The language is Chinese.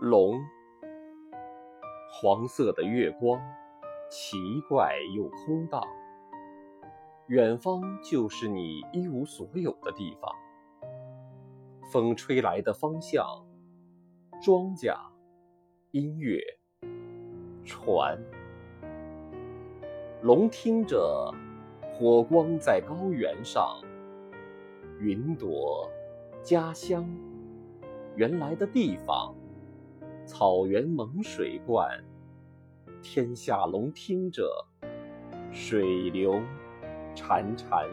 龙，黄色的月光，奇怪又空荡。远方就是你一无所有的地方。风吹来的方向，庄稼，音乐，船。龙听着，火光在高原上，云朵，家乡，原来的地方，草原蒙水灌，天下龙听着，水流潺潺。